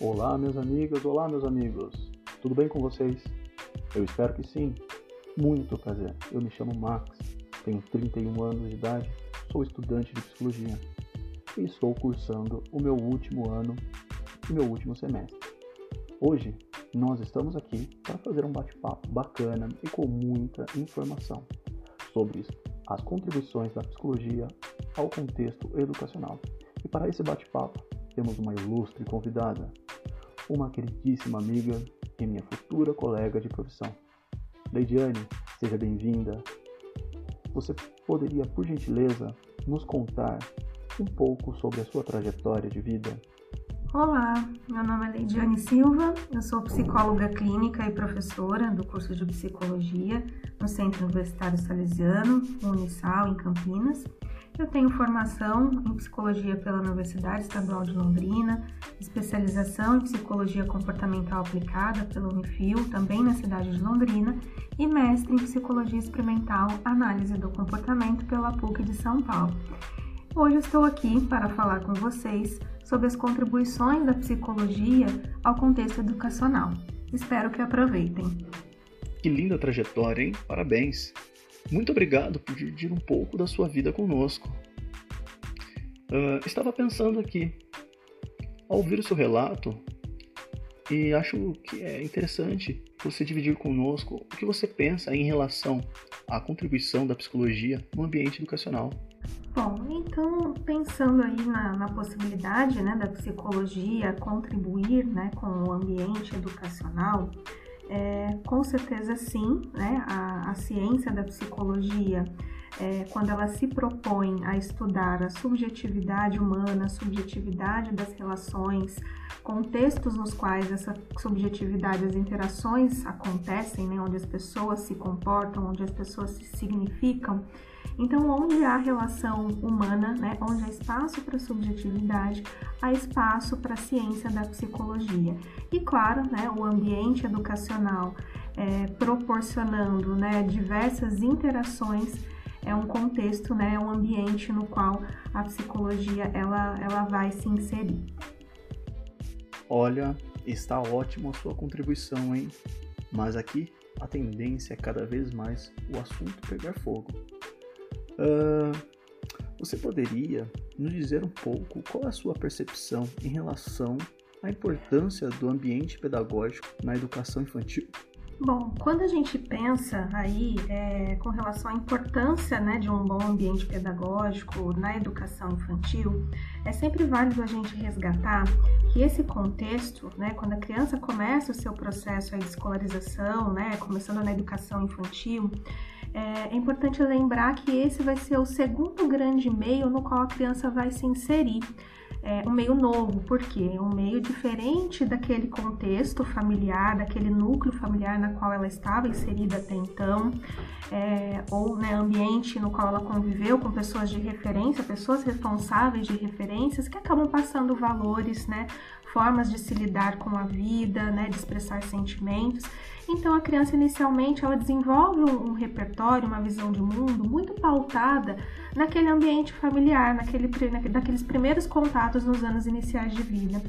Olá, minhas amigas, olá, meus amigos. Tudo bem com vocês? Eu espero que sim. Muito prazer. Eu me chamo Max, tenho 31 anos de idade, sou estudante de psicologia e estou cursando o meu último ano e meu último semestre. Hoje nós estamos aqui para fazer um bate-papo bacana e com muita informação sobre as contribuições da psicologia ao contexto educacional. E para esse bate-papo temos uma ilustre convidada, uma queridíssima amiga e minha futura colega de profissão. Leidiane, seja bem-vinda. Você poderia, por gentileza, nos contar um pouco sobre a sua trajetória de vida? Olá, meu nome é Leidiane Silva, eu sou psicóloga clínica e professora do curso de psicologia no Centro Universitário Salesiano, Unisal, em Campinas. Eu tenho formação em psicologia pela Universidade Estadual de Londrina, especialização em psicologia comportamental aplicada pela Unifil, também na cidade de Londrina, e mestre em psicologia experimental, análise do comportamento pela PUC de São Paulo. Hoje estou aqui para falar com vocês sobre as contribuições da psicologia ao contexto educacional. Espero que aproveitem. Que linda trajetória, hein? Parabéns! Muito obrigado por dividir um pouco da sua vida conosco. Uh, estava pensando aqui, ao ouvir o seu relato, e acho que é interessante você dividir conosco o que você pensa em relação à contribuição da psicologia no ambiente educacional. Bom, então pensando aí na, na possibilidade né, da psicologia contribuir né, com o ambiente educacional, é, com certeza sim, né? A, a ciência da psicologia, é, quando ela se propõe a estudar a subjetividade humana, a subjetividade das relações, contextos nos quais essa subjetividade, as interações acontecem, né? onde as pessoas se comportam, onde as pessoas se significam, então, onde há relação humana, né, onde há espaço para subjetividade, há espaço para a ciência da psicologia. E claro, né, o ambiente educacional é, proporcionando né, diversas interações é um contexto, né, é um ambiente no qual a psicologia ela, ela vai se inserir. Olha, está ótima a sua contribuição, hein? Mas aqui a tendência é cada vez mais o assunto pegar fogo. Uh, você poderia nos dizer um pouco qual é a sua percepção em relação à importância do ambiente pedagógico na educação infantil? Bom, quando a gente pensa aí é, com relação à importância né, de um bom ambiente pedagógico na educação infantil, é sempre válido a gente resgatar que esse contexto, né, quando a criança começa o seu processo de escolarização, né, começando na educação infantil, é, é importante lembrar que esse vai ser o segundo grande meio no qual a criança vai se inserir. É um meio novo, porque é um meio diferente daquele contexto familiar, daquele núcleo familiar na qual ela estava inserida até então, é, ou né, ambiente no qual ela conviveu com pessoas de referência, pessoas responsáveis de referências que acabam passando valores, né, formas de se lidar com a vida, né, de expressar sentimentos. Então a criança inicialmente ela desenvolve um, repertório, uma visão de mundo muito pautada naquele ambiente familiar, naquele, naqueles primeiros contatos nos anos iniciais de vida.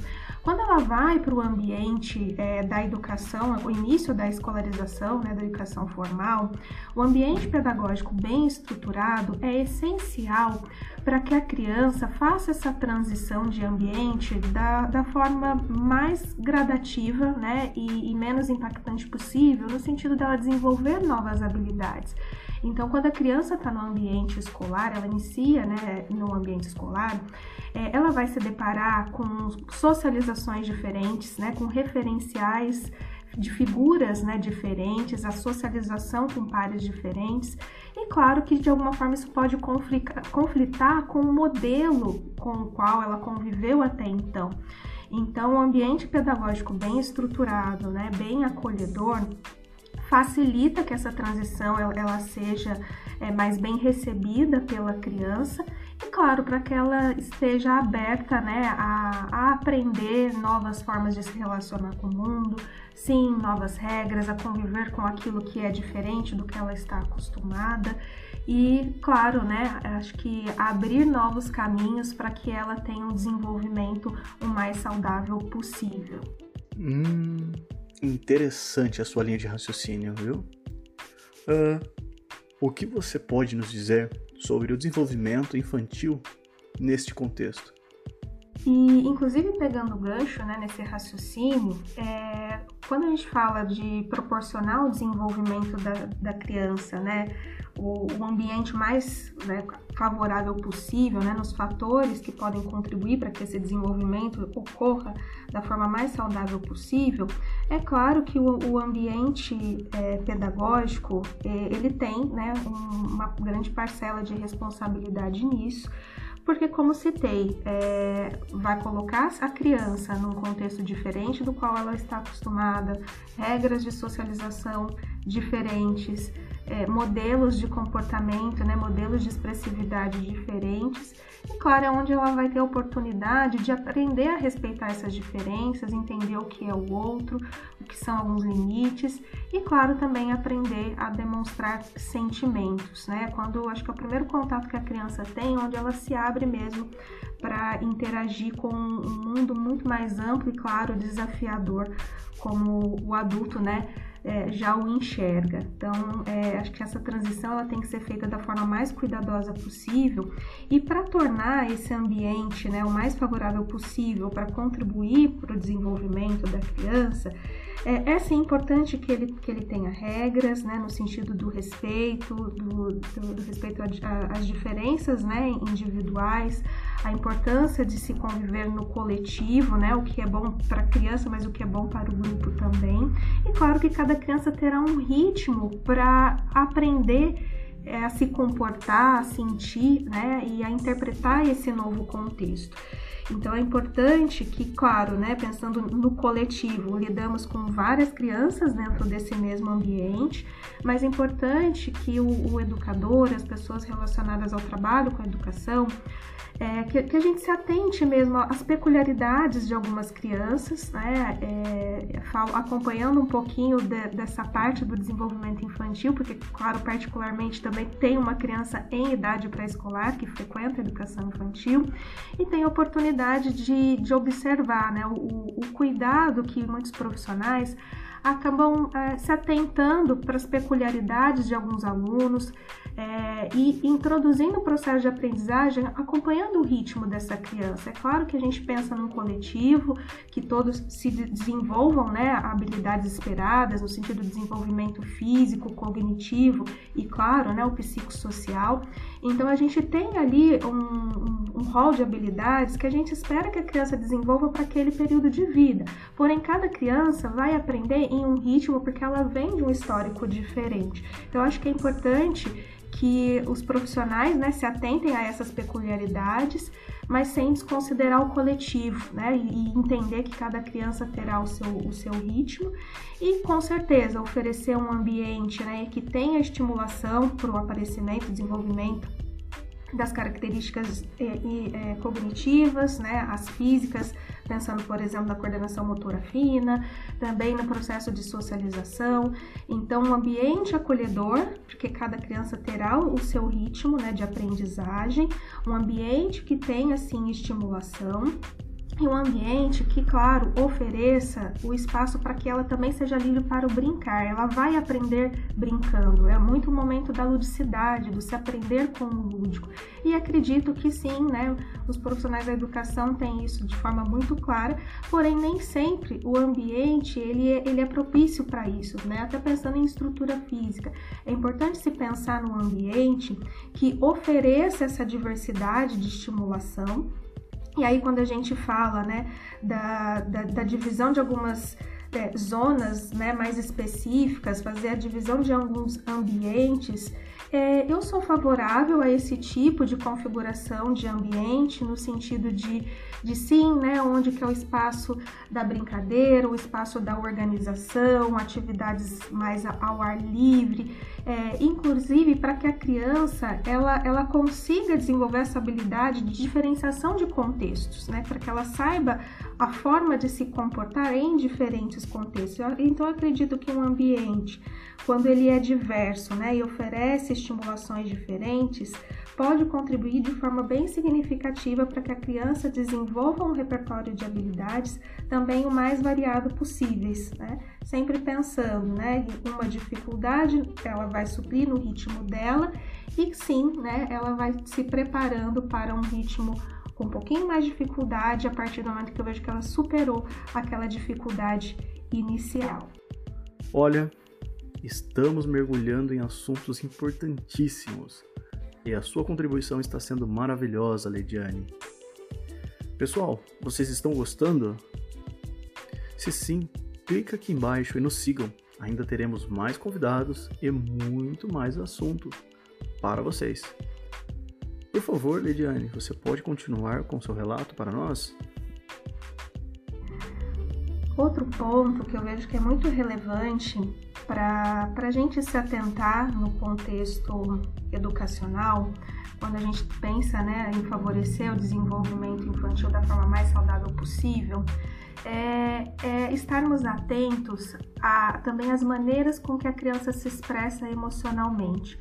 Quando ela vai para o ambiente é, da educação, o início da escolarização, né, da educação formal, o ambiente pedagógico bem estruturado é essencial para que a criança faça essa transição de ambiente da, da forma mais gradativa né, e, e menos impactante possível, no sentido dela desenvolver novas habilidades. Então, quando a criança está no ambiente escolar, ela inicia né, no ambiente escolar, é, ela vai se deparar com socializações diferentes, né, com referenciais de figuras né, diferentes, a socialização com pares diferentes, e claro que de alguma forma isso pode conflitar com o modelo com o qual ela conviveu até então. Então, o ambiente pedagógico bem estruturado, né, bem acolhedor, facilita que essa transição ela, seja é, mais bem recebida pela criança claro, para que ela esteja aberta né, a, a, aprender novas formas de se relacionar com o mundo, sim, novas regras, a conviver com aquilo que é diferente do que ela está acostumada. E, claro, né, acho que abrir novos caminhos para que ela tenha um desenvolvimento o mais saudável possível. Hum, interessante a sua linha de raciocínio, viu? Uh, o que você pode nos dizer sobre o desenvolvimento infantil neste contexto? E, inclusive, pegando o gancho né, nesse raciocínio, é, quando a gente fala de proporcionar o desenvolvimento da, da criança, né, o, o ambiente mais né, favorável possível, né, nos fatores que podem contribuir para que esse desenvolvimento ocorra da forma mais saudável possível, é claro que o, o ambiente é, pedagógico é, ele tem né, um, uma grande parcela de responsabilidade nisso porque, como citei, é, vai colocar a criança num contexto diferente do qual ela está acostumada, regras de socialização diferentes, é, modelos de comportamento, né, modelos de expressividade diferentes. E claro, é onde ela vai ter a oportunidade de aprender a respeitar essas diferenças, entender o que é o outro, o que são alguns limites e claro também aprender a demonstrar sentimentos, né? Quando acho que é o primeiro contato que a criança tem, onde ela se abre mesmo para interagir com um mundo muito mais amplo e claro, desafiador, como o adulto, né? É, já o enxerga. Então, é, acho que essa transição ela tem que ser feita da forma mais cuidadosa possível e para tornar esse ambiente né, o mais favorável possível para contribuir para o desenvolvimento da criança, é, é sim importante que ele, que ele tenha regras, né, no sentido do respeito, do, do, do respeito às diferenças né, individuais, a importância de se conviver no coletivo, né, o que é bom para a criança, mas o que é bom para o grupo também. E claro que cada criança terá um ritmo para aprender é, a se comportar, a sentir né, e a interpretar esse novo contexto. Então é importante que, claro, né, pensando no coletivo, lidamos com várias crianças dentro desse mesmo ambiente, mas é importante que o, o educador, as pessoas relacionadas ao trabalho com a educação, é, que, que, a gente se atente mesmo às peculiaridades de algumas crianças, né? É, acompanhando um pouquinho de, dessa parte do desenvolvimento infantil, porque, claro, particularmente também tem uma criança em idade pré-escolar que frequenta a educação infantil e tem a oportunidade de, de observar né? o, o cuidado que muitos profissionais acabam é, se atentando para as peculiaridades de alguns alunos, é, e introduzindo o processo de aprendizagem, acompanhando o ritmo dessa criança. É claro que a gente pensa num coletivo, que todos se desenvolvam né, habilidades esperadas, no sentido do desenvolvimento físico, cognitivo e, claro, né, o psicossocial. Então, a gente tem ali um, um, rol de habilidades que a gente espera que a criança desenvolva para aquele período de vida. Porém, cada criança vai aprender em um ritmo porque ela vem de um histórico diferente. Então, acho que é importante que os profissionais né, se atentem a essas peculiaridades, mas sem desconsiderar o coletivo, né? E entender que cada criança terá o seu, o seu ritmo e, com certeza, oferecer um ambiente né, que tenha estimulação para o aparecimento e desenvolvimento das características é, cognitivas, né, as físicas, pensando, por exemplo, na coordenação motora fina, também no processo de socialização. Então, um ambiente acolhedor, porque cada criança terá o seu ritmo né, de aprendizagem, um ambiente que tenha, assim, estimulação, e um ambiente que, claro, ofereça o espaço para que ela também seja livre para o brincar. Ela vai aprender brincando. É muito o momento da ludicidade, do se aprender com o lúdico. E acredito que sim, né? Os profissionais da educação têm isso de forma muito clara, porém nem sempre o ambiente ele é, ele é propício para isso, né? Até pensando em estrutura física. É importante se pensar num ambiente que ofereça essa diversidade de estimulação e aí, quando a gente fala né, da, da, da divisão de algumas é, zonas né, mais específicas, fazer a divisão de alguns ambientes, é, eu sou favorável a esse tipo de configuração de ambiente, no sentido de, de sim, né, onde que é o espaço da brincadeira, o espaço da organização, atividades mais ao ar livre, é, inclusive para que a criança ela, ela consiga desenvolver essa habilidade de diferenciação de contextos, né? Para que ela saiba a forma de se comportar em diferentes contextos. Então, eu acredito que um ambiente, quando ele é diverso, né, e oferece estimulações diferentes, pode contribuir de forma bem significativa para que a criança desenvolva um repertório de habilidades também o mais variado possíveis, né? Sempre pensando, né, uma dificuldade ela vai suprir no ritmo dela e sim, né, ela vai se preparando para um ritmo com um pouquinho mais de dificuldade a partir do momento que eu vejo que ela superou aquela dificuldade inicial. Olha, estamos mergulhando em assuntos importantíssimos e a sua contribuição está sendo maravilhosa, Lediane. Pessoal, vocês estão gostando? Se sim, clica aqui embaixo e nos sigam. Ainda teremos mais convidados e muito mais assunto para vocês. Por favor, Lediane, você pode continuar com seu relato para nós? Outro ponto que eu vejo que é muito relevante para a gente se atentar no contexto educacional, quando a gente pensa né, em favorecer o desenvolvimento infantil da forma mais saudável possível, é, é estarmos atentos a também as maneiras com que a criança se expressa emocionalmente.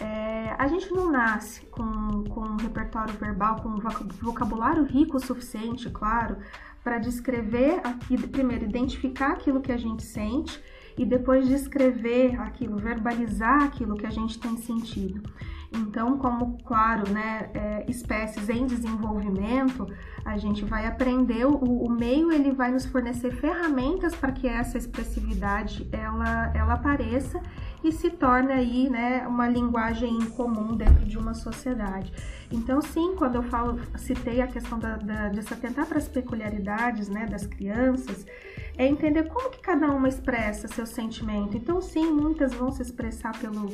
É, a gente não nasce com, com um repertório verbal, com um vocabulário rico o suficiente, claro, para descrever, aqui, primeiro, identificar aquilo que a gente sente e depois descrever aquilo, verbalizar aquilo que a gente tem sentido. Então, como, claro, né, é, espécies em desenvolvimento, a gente vai aprender, o, o meio ele vai nos fornecer ferramentas para que essa expressividade ela, ela apareça e se torne aí, né, uma linguagem comum dentro de uma sociedade. Então, sim, quando eu falo, citei a questão da, da, de se atentar para as peculiaridades, né, das crianças, é entender como que cada uma expressa seu sentimento. Então, sim, muitas vão se expressar pelo,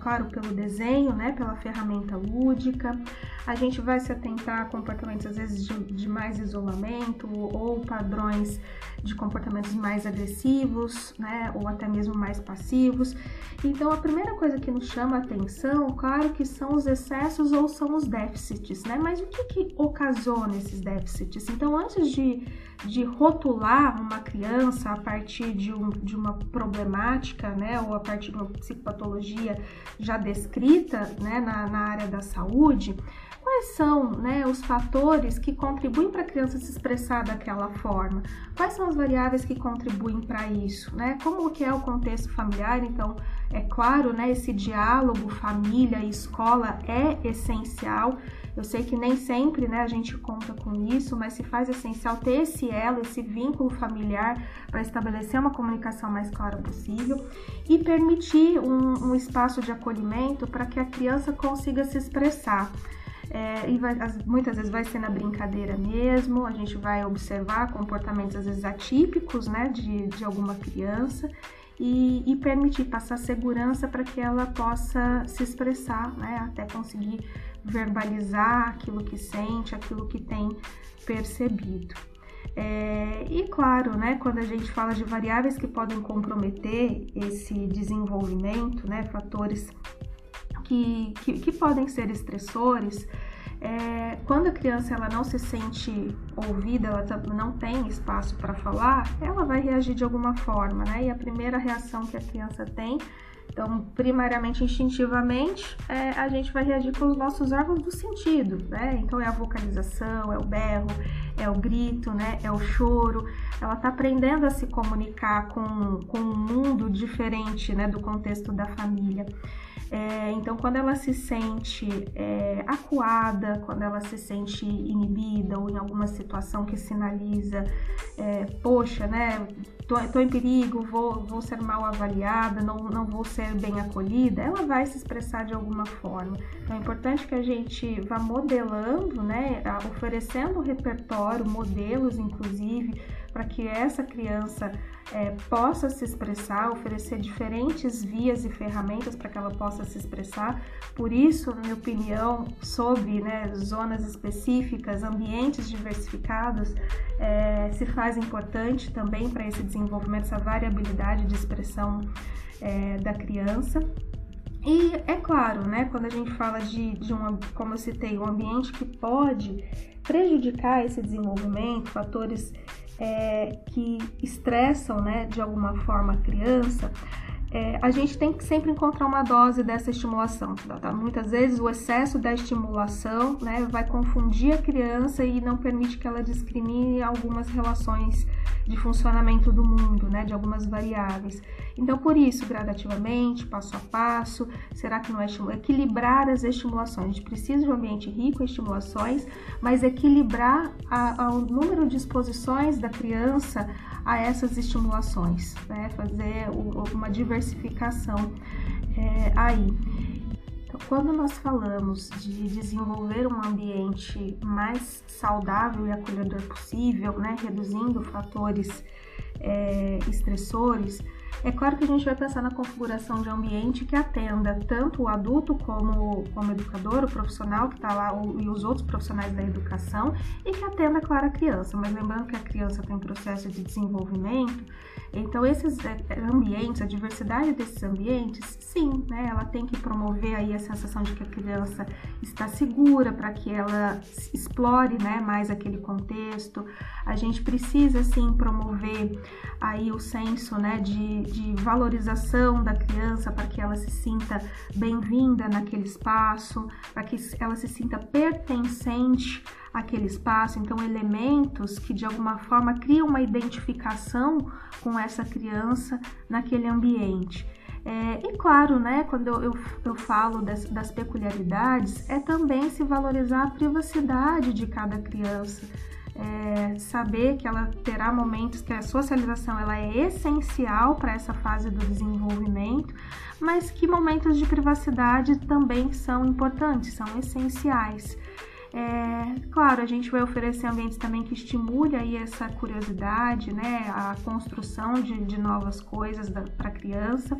claro, pelo desenho, né, pela ferramenta lúdica. A gente vai se atentar a comportamentos às vezes de, de mais isolamento ou padrões de comportamentos mais agressivos, né, ou até mesmo mais passivos. Então, a primeira coisa que nos chama a atenção, claro, que são os excessos ou são os déficits, né? Mas o que que ocasiona esses déficits? Então, antes de de rotular uma criança a partir de, um, de uma problemática, né, ou a partir de uma psicopatologia já descrita, né, na, na área da saúde, quais são né, os fatores que contribuem para a criança se expressar daquela forma? Quais são as variáveis que contribuem para isso? Né? Como que é o contexto familiar? Então, é claro, né, esse diálogo família e escola é essencial eu sei que nem sempre né, a gente conta com isso, mas se faz essencial ter esse elo, esse vínculo familiar para estabelecer uma comunicação mais clara possível e permitir um, um espaço de acolhimento para que a criança consiga se expressar. É, e vai, muitas vezes vai ser na brincadeira mesmo, a gente vai observar comportamentos às vezes atípicos né, de, de alguma criança e, e permitir passar segurança para que ela possa se expressar, né, até conseguir verbalizar aquilo que sente, aquilo que tem percebido. É, e claro, né, quando a gente fala de variáveis que podem comprometer esse desenvolvimento, né, fatores que, que, que podem ser estressores, é, quando a criança ela não se sente ouvida, ela não tem espaço para falar, ela vai reagir de alguma forma, né? E a primeira reação que a criança tem então, primariamente instintivamente, é, a gente vai reagir com os nossos órgãos do sentido, né? Então, é a vocalização, é o berro, é o grito, né? É o choro. Ela está aprendendo a se comunicar com, com um mundo diferente, né? Do contexto da família. É, então, quando ela se sente é, acuada, quando ela se sente inibida ou em alguma situação que sinaliza, é, poxa, né, tô, tô, em perigo, vou, vou ser mal avaliada, não, não vou ser bem acolhida, ela vai se expressar de alguma forma. Então, é importante que a gente vá modelando, né, oferecendo repertório, modelos, inclusive, para que essa criança é, possa se expressar, oferecer diferentes vias e ferramentas para que ela possa se expressar. Por isso, na minha opinião, sobre né, zonas específicas, ambientes diversificados, é, se faz importante também para esse desenvolvimento, essa variabilidade de expressão é, da criança. E é claro, né, quando a gente fala de, de um, como eu citei, um ambiente que pode prejudicar esse desenvolvimento, fatores é, que estressam né, de alguma forma a criança, é, a gente tem que sempre encontrar uma dose dessa estimulação. Tá? Muitas vezes o excesso da estimulação né, vai confundir a criança e não permite que ela discrimine algumas relações de funcionamento do mundo, né, de algumas variáveis. Então, por isso, gradativamente, passo a passo, será que não é equilibrar as estimulações? A gente precisa de um ambiente rico em estimulações, mas equilibrar a, a, o número de exposições da criança a essas estimulações, né? fazer uma diversificação é, aí. Então, quando nós falamos de desenvolver um ambiente mais saudável e acolhedor possível, né, reduzindo fatores é, estressores, é claro que a gente vai pensar na configuração de ambiente que atenda tanto o adulto como, como educador, o profissional que está lá o, e os outros profissionais da educação e que atenda, claro, a criança. Mas lembrando que a criança está em processo de desenvolvimento, então esses é, ambientes, a diversidade desses ambientes, sim, né, ela tem que promover aí a sensação de que a criança está segura para que ela explore, né, mais aquele contexto. A gente precisa sim promover aí o senso, né, de de valorização da criança para que ela se sinta bem-vinda naquele espaço, para que ela se sinta pertencente àquele espaço. Então, elementos que de alguma forma criam uma identificação com essa criança naquele ambiente. É, e claro, né, quando eu, eu, falo das, das peculiaridades, é também se valorizar a privacidade de cada criança é, saber que ela terá momentos que a socialização ela é essencial para essa fase do desenvolvimento, mas que momentos de privacidade também são importantes, são essenciais. É, claro, a gente vai oferecer ambientes também que estimule aí essa curiosidade, né, a construção de, de novas coisas para a criança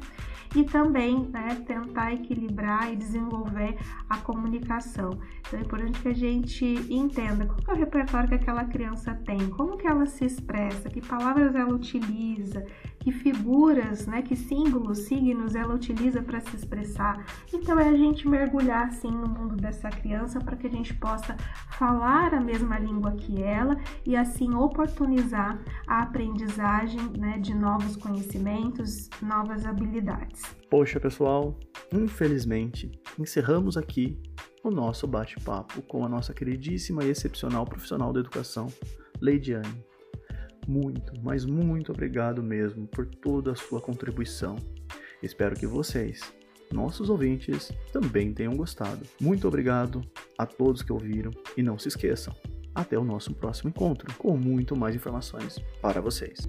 e também né, tentar equilibrar e desenvolver a comunicação. Então é importante que a gente entenda qual é o repertório que aquela criança tem, como que ela se expressa, que palavras ela utiliza, que figuras, né, que símbolos, signos ela utiliza para se expressar. Então é a gente mergulhar assim no mundo dessa criança para que a gente possa falar a mesma língua que ela e assim oportunizar a aprendizagem né, de novos conhecimentos, novas habilidades. Poxa, pessoal, infelizmente encerramos aqui o nosso bate-papo com a nossa queridíssima e excepcional profissional da educação, Leidiane muito, mas muito obrigado mesmo por toda a sua contribuição. Espero que vocês, nossos ouvintes, também tenham gostado. Muito obrigado a todos que ouviram e não se esqueçam, até o nosso próximo encontro com muito mais informações para vocês.